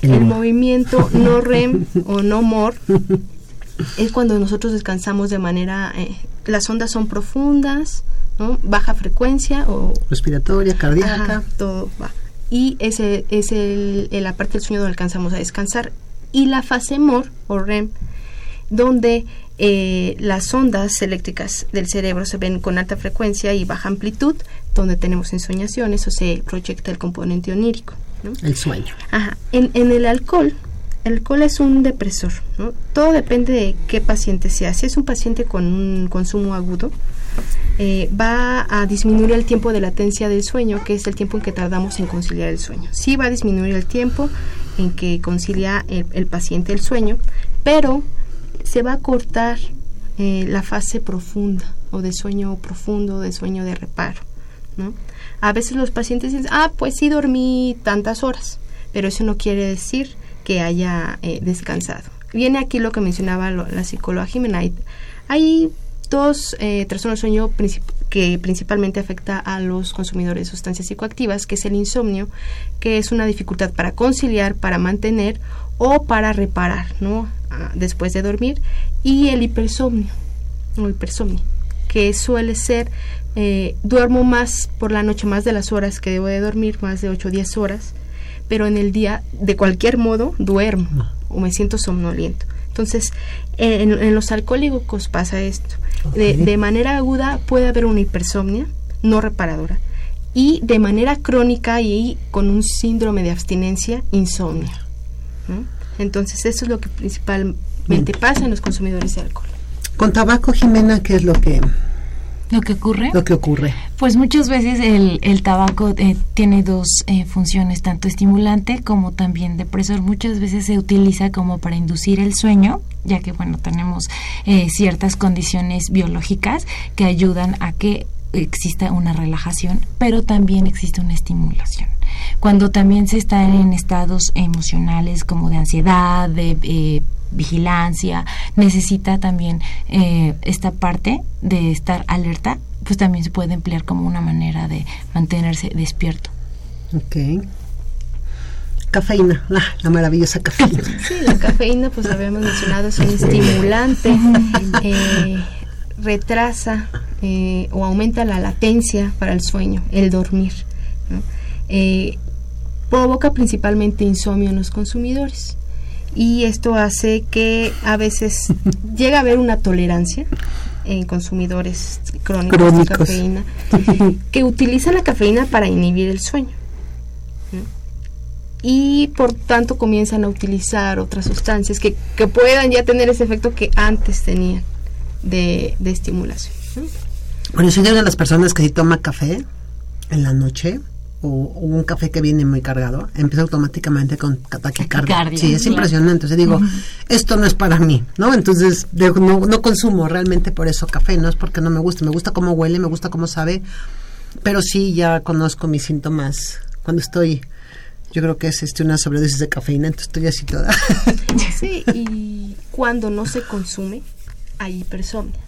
El movimiento no REM o no MOR *laughs* es cuando nosotros descansamos de manera, eh, las ondas son profundas, ¿no? baja frecuencia o Respiratoria, cardíaca. Ajá, todo va. Y ese es el, el- la parte del sueño donde alcanzamos a descansar. Y la fase MOR o REM, donde eh, las ondas eléctricas del cerebro se ven con alta frecuencia y baja amplitud, donde tenemos ensoñaciones o se proyecta el componente onírico. ¿no? El sueño. Ajá. En, en el alcohol, el alcohol es un depresor. ¿no? Todo depende de qué paciente sea. Si es un paciente con un consumo agudo, eh, va a disminuir el tiempo de latencia del sueño, que es el tiempo en que tardamos en conciliar el sueño. Sí va a disminuir el tiempo en que concilia el, el paciente el sueño, pero se va a cortar eh, la fase profunda o de sueño profundo, de sueño de reparo. ¿no? A veces los pacientes dicen, ah, pues sí dormí tantas horas, pero eso no quiere decir que haya eh, descansado. Viene aquí lo que mencionaba la psicóloga Jimena. Hay, dos eh, trastornos del sueño princip- que principalmente afecta a los consumidores de sustancias psicoactivas, que es el insomnio, que es una dificultad para conciliar, para mantener o para reparar, ¿no? Ah, después de dormir, y el hipersomnio, que suele ser, eh, duermo más por la noche, más de las horas que debo de dormir, más de 8 o 10 horas, pero en el día, de cualquier modo, duermo o me siento somnoliento. Entonces, en, en los alcohólicos pasa esto. De, de manera aguda puede haber una hipersomnia no reparadora y de manera crónica y con un síndrome de abstinencia, insomnio. ¿no? Entonces, eso es lo que principalmente pasa en los consumidores de alcohol. Con tabaco, Jimena, ¿qué es lo que, Lo que ocurre, lo que ocurre? pues muchas veces el, el tabaco eh, tiene dos eh, funciones, tanto estimulante como también depresor. Muchas veces se utiliza como para inducir el sueño, ya que bueno, tenemos eh, ciertas condiciones biológicas que ayudan a que exista una relajación, pero también existe una estimulación. Cuando también se está en estados emocionales como de ansiedad, de eh, vigilancia, necesita también eh, esta parte de estar alerta, pues también se puede emplear como una manera de mantenerse despierto. Ok. Cafeína, la, la maravillosa cafeína. *laughs* Sí, la cafeína, pues lo habíamos mencionado, es un estimulante, eh, retrasa eh, o aumenta la latencia para el sueño, el dormir. ¿no? Eh, provoca principalmente insomnio en los consumidores y esto hace que a veces *laughs* llega a haber una tolerancia en consumidores crónicos, Crónicos. de cafeína *laughs* que utilizan la cafeína para inhibir el sueño y por tanto comienzan a utilizar otras sustancias que, que puedan ya tener ese efecto que antes tenían de, de estimulación. ¿no? Bueno, soy de las personas que si toma café en la noche o, o un café que viene muy cargado, empieza automáticamente con taquicardia. Taquicardia, Sí, es claro. impresionante. Entonces digo, esto no es para mí, ¿no? Entonces dejo- no, no consumo realmente por eso café, no es porque no me gusta, me gusta cómo huele, me gusta cómo sabe, pero sí ya conozco mis síntomas cuando estoy, yo creo que es este una sobredosis de cafeína, entonces estoy así toda. *laughs* Sí, y cuando no se consume, hay hipersomnia.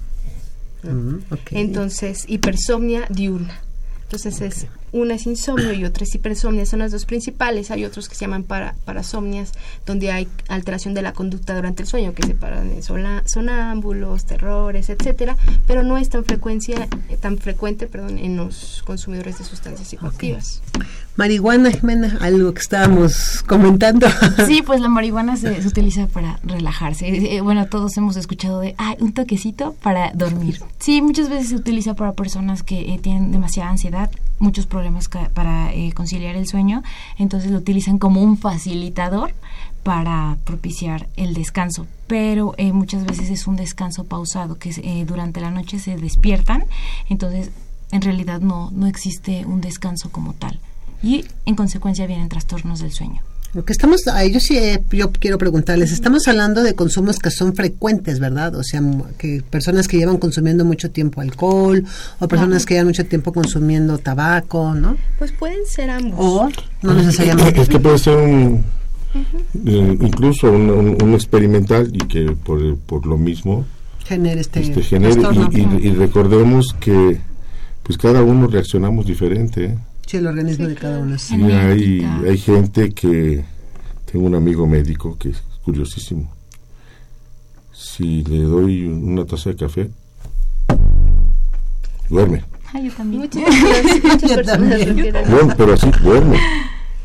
¿no? Mm. Entonces, hipersomnia diurna. Entonces es una es insomnio y otra es hipersomnia, son las dos principales. Hay otros que se llaman para, parasomnias, donde hay alteración de la conducta durante el sueño, que se paran en sola- sonámbulos, terrores, etcétera, pero no es tan frecuencia, eh, tan frecuente, perdón, en los consumidores de sustancias psicoactivas. Marihuana, Jimena, algo que estábamos comentando. *laughs* Sí, pues la marihuana se, se utiliza para relajarse. Eh, eh, bueno, todos hemos escuchado de, ay, un toquecito para dormir. Sí, muchas veces se utiliza para personas que eh, tienen demasiada ansiedad, muchos problemas para eh, conciliar el sueño, entonces lo utilizan como un facilitador para propiciar el descanso. Pero eh, muchas veces es un descanso pausado, que eh, durante la noche se despiertan, entonces en realidad no, no existe un descanso como tal. Y en consecuencia vienen trastornos del sueño. Lo que estamos, a ellos sí, eh, yo quiero preguntarles, estamos hablando de consumos que son frecuentes, ¿verdad? O sea, que personas que llevan consumiendo mucho tiempo alcohol o personas que llevan mucho tiempo consumiendo tabaco, ¿no? Pues pueden ser ambos. O no necesariamente. Es que puede ser un, eh, incluso un, un- un experimental y que por, por lo mismo genere este, este, genere. trastorno. Y, y- y recordemos que pues cada uno reaccionamos diferente. ¿eh? Sí, el organismo de cada uno. sí. Hay, hay gente que, tengo un amigo médico que es curiosísimo. Si le doy una taza de café, duerme. Ah, yo también. Muchas, *laughs* muchas Yo también. Bueno, pero así duerme,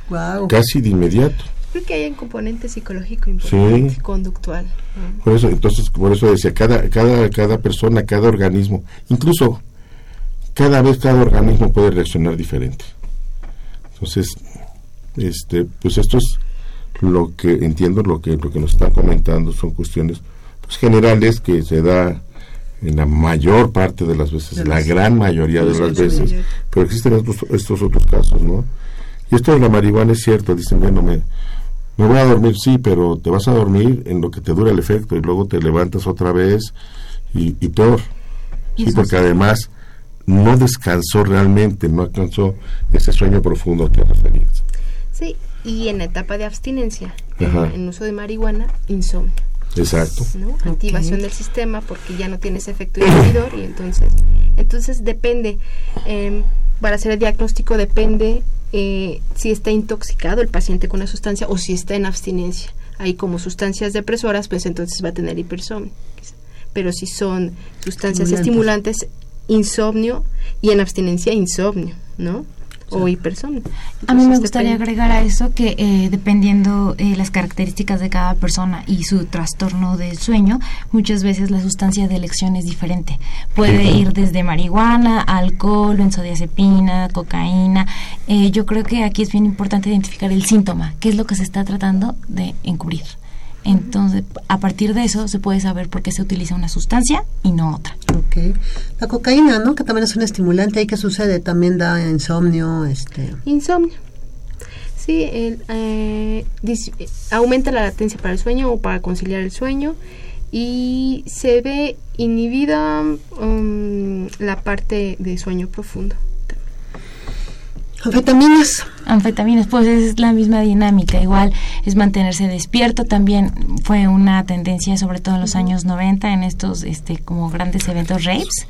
Guau. casi de inmediato. Creo que hay un componente psicológico importante, Sí. conductual. ¿no? Por eso, entonces, por eso decía, cada, cada, cada persona, cada organismo, incluso cada vez cada organismo puede reaccionar diferente. Entonces, este, pues esto es lo que entiendo, lo que, lo que nos están comentando son cuestiones pues, generales que se da en la mayor parte de las veces, De la las- gran mayoría de las veces, pero existen estos, estos otros casos, ¿no? Y esto de la marihuana es cierto, dicen, bueno, me, me voy a dormir, sí, pero te vas a dormir en lo que te dura el efecto y luego te levantas otra vez y, y peor. Y Sí, porque además no descansó realmente, no alcanzó ese sueño profundo que referías. Sí, y en la etapa de abstinencia, en, uso de marihuana, insomnio, Exacto. ¿no? Activación del sistema porque ya no tiene ese efecto inhibidor y entonces, entonces depende, em, para hacer el diagnóstico depende eh, si está intoxicado el paciente con la sustancia o si está en abstinencia. Ahí como sustancias depresoras, pues entonces va a tener hipersomnio. Pero si son sustancias Estimulantes. estimulantes, insomnio y en abstinencia insomnio, ¿no? O hipersomnio. A mí me gustaría agregar a eso que eh, dependiendo eh, las características de cada persona y su trastorno del sueño, muchas veces la sustancia de elección es diferente. Puede ir desde marihuana, alcohol, benzodiazepina, cocaína. Eh, yo creo que aquí es bien importante identificar el síntoma, qué es lo que se está tratando de encubrir. Entonces, a partir de eso se puede saber por qué se utiliza una sustancia y no otra. Ok. La cocaína, ¿no? Que también es un estimulante. ¿Y qué sucede? También da insomnio, este... Insomnio. Sí, el, eh, dis- eh, aumenta la latencia para el sueño o para conciliar el sueño y se ve inhibida um, la parte de sueño profundo. Anfetaminas. Anfetaminas, pues es la misma dinámica, igual es mantenerse despierto, también fue una tendencia sobre todo en los años 90 en estos este como grandes eventos rapes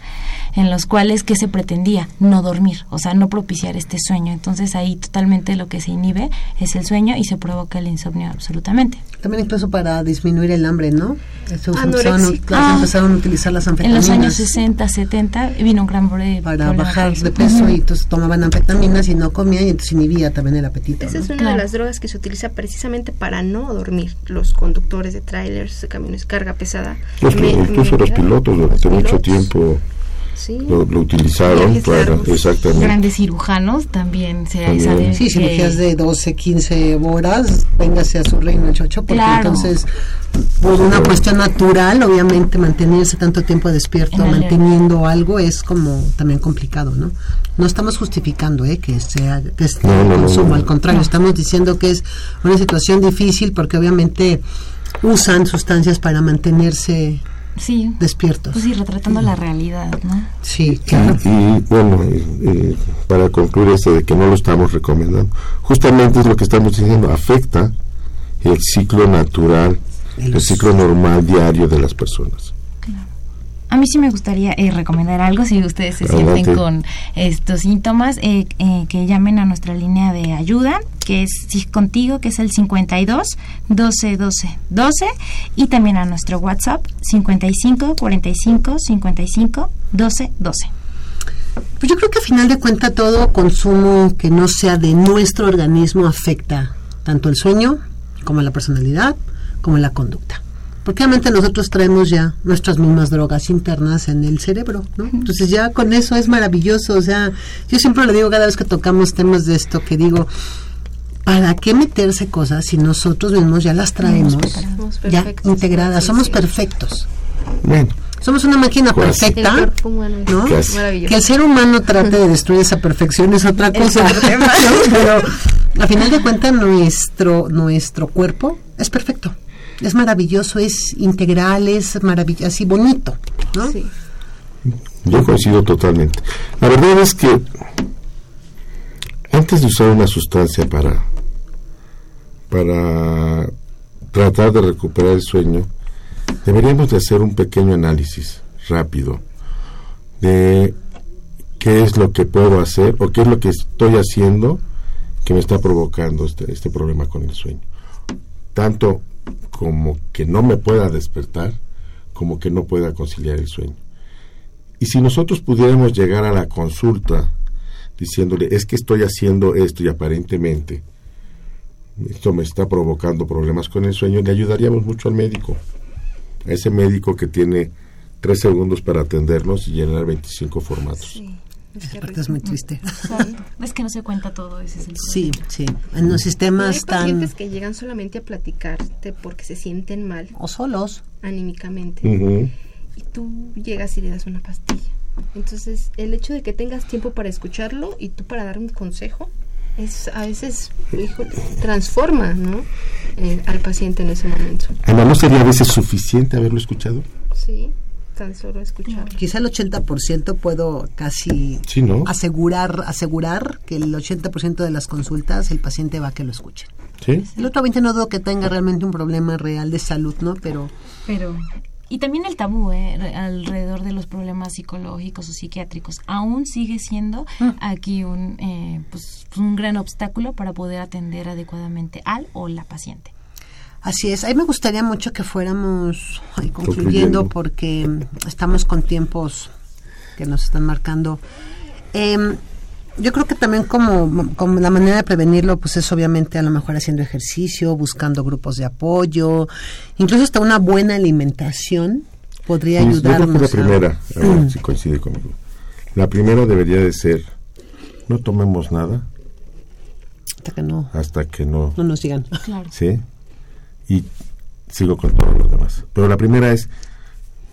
en los cuales que se pretendía no dormir, o sea, no propiciar este sueño. Entonces ahí totalmente lo que se inhibe es el sueño y se provoca el insomnio absolutamente. También incluso para disminuir el hambre, ¿no? Se empezaron, Ah. empezaron a utilizar las En anfetaminas. los años 60, 70 vino un gran bre- para problema bajar de eso. peso y entonces tomaban anfetaminas y no comían y entonces también el apetito. Esa ¿no? es una Claro. de las drogas que se utiliza precisamente para no dormir. Los conductores de trailers, de camiones carga pesada. Los- me- incluso me- los pilotos durante los mucho pilotos. tiempo Sí. lo, lo utilizaron para, exactamente. Grandes cirujanos también se También. sabe Sí, que- cirugías de 12, 15 horas, véngase a su reino chocho, porque Claro. entonces, por una cuestión natural, obviamente mantenerse tanto tiempo despierto, En manteniendo algo, es como también complicado, ¿no? No estamos justificando ¿eh? que sea que es No, no, no, consumo, no. al contrario, No. estamos diciendo que es una situación difícil porque obviamente usan sustancias para mantenerse Sí, despiertos. pues sí, retratando la realidad, ¿no? Sí, claro. Y, y, bueno, y- y para concluir esto de que no lo estamos recomendando, justamente es lo que estamos diciendo, afecta el ciclo natural, el ciclo normal diario de las personas. A mí sí me gustaría eh, recomendar algo si ustedes se Adelante. sienten con estos síntomas, eh, eh, que llamen a nuestra línea de ayuda, que es contigo, que es el 52 12 12 12, y también a nuestro WhatsApp 55 45 55 12 12. Pues yo creo que a final de cuentas todo consumo que no sea de nuestro organismo afecta tanto el sueño como la personalidad como la conducta. Porque obviamente nosotros traemos ya nuestras mismas drogas internas en el cerebro, ¿no? Entonces ya con eso es maravilloso, o sea, yo siempre lo digo cada vez que tocamos temas de esto, que digo, ¿para qué meterse cosas si nosotros mismos ya las traemos Somos ya perfectos, integradas? sí, Somos sí. perfectos. Bueno, Somos una máquina Casi. El perfecta. Que el ser humano trate de destruir esa perfección es otra cosa. *laughs* Pero a final de cuentas nuestro, nuestro cuerpo es perfecto. Es maravilloso, es integral, es maravilloso, así bonito, ¿no? Sí. Yo coincido totalmente. La verdad es que antes de usar una sustancia para para tratar de recuperar el sueño, deberíamos de hacer un pequeño análisis rápido de qué es lo que puedo hacer o qué es lo que estoy haciendo que me está provocando este, este problema con el sueño. Tanto como que no me pueda despertar, como que no pueda conciliar el sueño. Y si nosotros pudiéramos llegar a la consulta diciéndole, es que estoy haciendo esto y aparentemente esto me está provocando problemas con el sueño, le ayudaríamos mucho al médico. A ese médico que tiene tres segundos para atendernos y llenar 25 formatos. Esa parte es muy triste. Es que no se cuenta todo, ese es el Sí, sí. En los Hay sistemas tan... pacientes que llegan solamente a platicarte porque se sienten mal o solos. anímicamente Ujú. y tú llegas y le das una pastilla. Entonces, el hecho de que tengas tiempo para escucharlo y tú para dar un consejo, es a veces, híjole, transforma, ¿no? Eh, al paciente en ese momento. Ana, ¿no sería a veces suficiente haberlo escuchado? Sí, tan solo escucharlo. Quizá el 80% puedo casi Sí, ¿no? asegurar asegurar que el 80% de las consultas el paciente va a que lo escuche. ¿Sí? El otro 20 no dudo que tenga realmente un problema real de salud, ¿no? Pero Pero y también el tabú eh, re- alrededor de los problemas psicológicos o psiquiátricos aún sigue siendo aquí un eh, pues, un gran obstáculo para poder atender adecuadamente al o la paciente. Así es. A mí me gustaría mucho que fuéramos ay, concluyendo Concluyendo. porque mm, estamos con tiempos que nos están marcando. Em, yo creo que también como, como la manera de prevenirlo, pues es obviamente a lo mejor haciendo ejercicio, buscando grupos de apoyo, incluso hasta una buena alimentación podría Sí, yo creo que ayudarnos. la primera, a ver si coincide conmigo. La primera debería de ser, no tomemos nada hasta que no, hasta que no, no nos digan. Claro. ¿sí? Y sigo con todos los demás. Pero la primera es,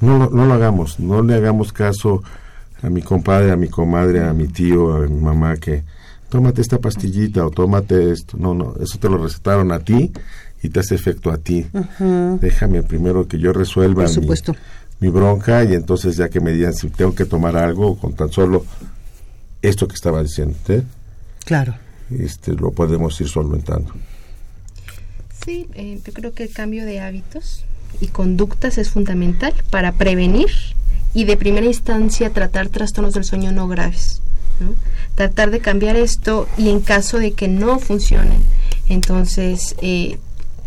no, lo- no lo hagamos, no le hagamos caso a mi compadre, a mi comadre, a mi tío, a mi mamá que tómate esta pastillita o tómate esto. No, no, eso te lo recetaron a ti y te hace efecto a ti. Déjame primero que yo resuelva mi- bronca y entonces ya que me digan si tengo que tomar algo con tan solo esto que estaba diciendo, ¿eh? Claro. este, lo podemos ir solventando. Sí, eh, yo creo que el cambio de hábitos y conductas es fundamental para prevenir y de primera instancia tratar trastornos del sueño no graves. ¿no? Tratar de cambiar esto y en caso de que no funcione, entonces eh,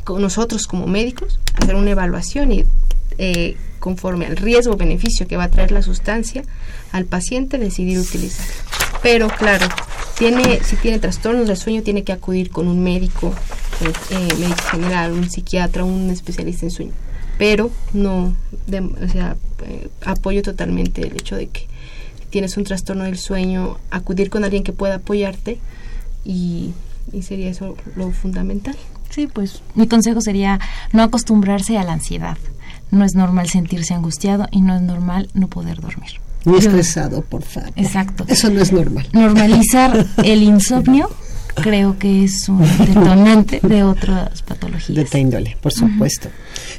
nosotros como médicos hacer una evaluación y eh, conforme al riesgo o beneficio que va a traer la sustancia al paciente decidir utilizarla. Pero claro, tiene, si tiene trastornos del sueño tiene que acudir con un médico, eh, eh, médico general, un psiquiatra, un especialista en sueño. Pero no, de- o sea, eh, apoyo totalmente el hecho de que si tienes un trastorno del sueño, acudir con alguien que pueda apoyarte y, y sería eso lo fundamental. Sí, pues mi consejo sería no acostumbrarse a la ansiedad. No es normal sentirse angustiado y no es normal no poder dormir. Ni estresado, por favor. Exacto. Eso no es normal. Normalizar *laughs* el insomnio creo que es un detonante de otras patologías. De esta índole, por supuesto.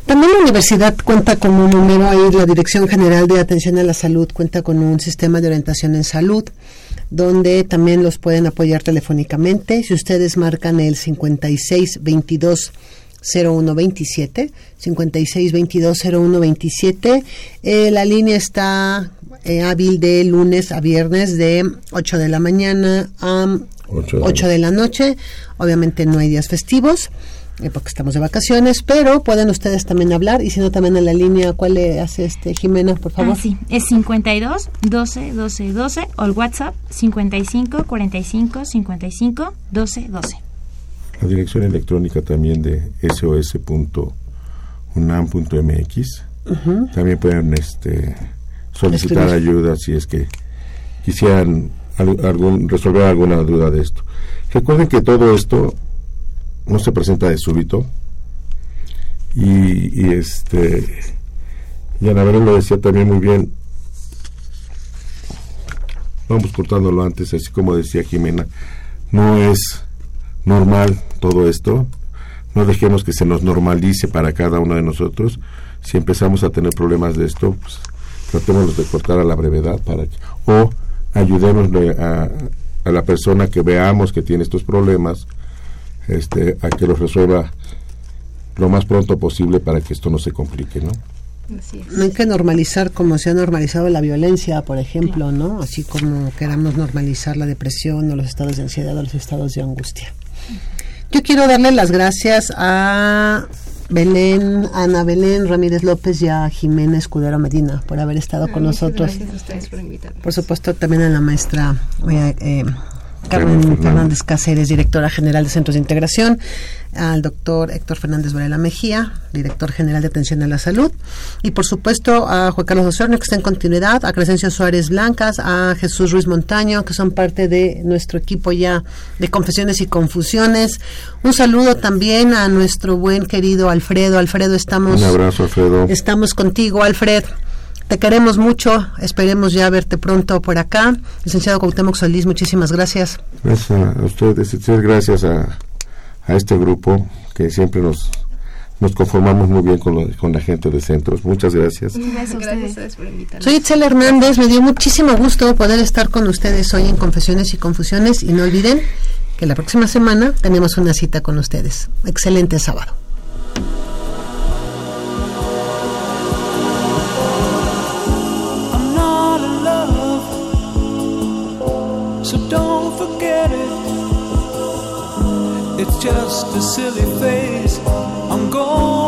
También la universidad cuenta con un número ahí, la Dirección General de Atención a la Salud cuenta con un sistema de orientación en salud, donde también los pueden apoyar telefónicamente. Si ustedes marcan el 5622 0127, 5622 0127, eh, la línea está eh, hábil de lunes a viernes de 8 de la mañana a Ocho de la 8 de la noche. Obviamente no hay días festivos eh, porque estamos de vacaciones, pero pueden ustedes también hablar y si no también en la línea, ¿cuál le hace este Jimena, por favor? Ah, sí, es 52 12 12 12 o el WhatsApp 55 45 55 12 12. La dirección electrónica también de sos.unam.mx. También pueden este, solicitar Escribir. ayuda si es que quisieran resolver alguna duda de esto. Recuerden que todo esto no se presenta de súbito y, este Y lo decía también muy bien. Vamos cortándolo antes, así como decía Jimena. No es normal todo esto. No dejemos que se nos normalice para cada uno de nosotros. Si empezamos a tener problemas de esto, pues, tratémonos de cortar a la brevedad para que- o ayudemos a, a la persona que veamos que tiene estos problemas este, a que los resuelva lo más pronto posible para que esto no se complique, ¿no? Así es. No hay que normalizar como se ha normalizado la violencia, por ejemplo, ¿no? Así como queramos normalizar la depresión o los estados de ansiedad o los estados de angustia. Yo quiero darle las gracias a Belén, Ana Belén Ramírez López y a Jimena Escudero Medina por haber estado Ah, con nosotros. Gracias a ustedes por invitarme. Por supuesto, también a la maestra eh, eh, Carmen. Fernández Cáceres, directora general de Centros de Integración, al doctor Héctor Fernández Varela Mejía, director general de Atención a la Salud, y por supuesto a Juan Carlos Osorno, que está en continuidad, a Crescencio Suárez Blancas, a Jesús Ruiz Montaño, que son parte de nuestro equipo ya de Confesiones y Confusiones. Un saludo también a nuestro buen querido Alfredo. Alfredo, estamos... Un abrazo, Alfredo. Estamos contigo, Alfred. Te queremos mucho. Esperemos ya verte pronto por acá. Licenciado Cuauhtémoc Solís, muchísimas gracias. Gracias a ustedes, gracias a, a este grupo que siempre nos, nos conformamos muy bien con, lo- con la gente de centros. Muchas gracias. Gracias a Gracias por invitarme. Soy Itzel Hernández. Me dio muchísimo gusto poder estar con ustedes hoy en Confesiones y Confusiones. Y no olviden que la próxima semana tenemos una cita con ustedes. Excelente sábado. Just a silly face. I'm going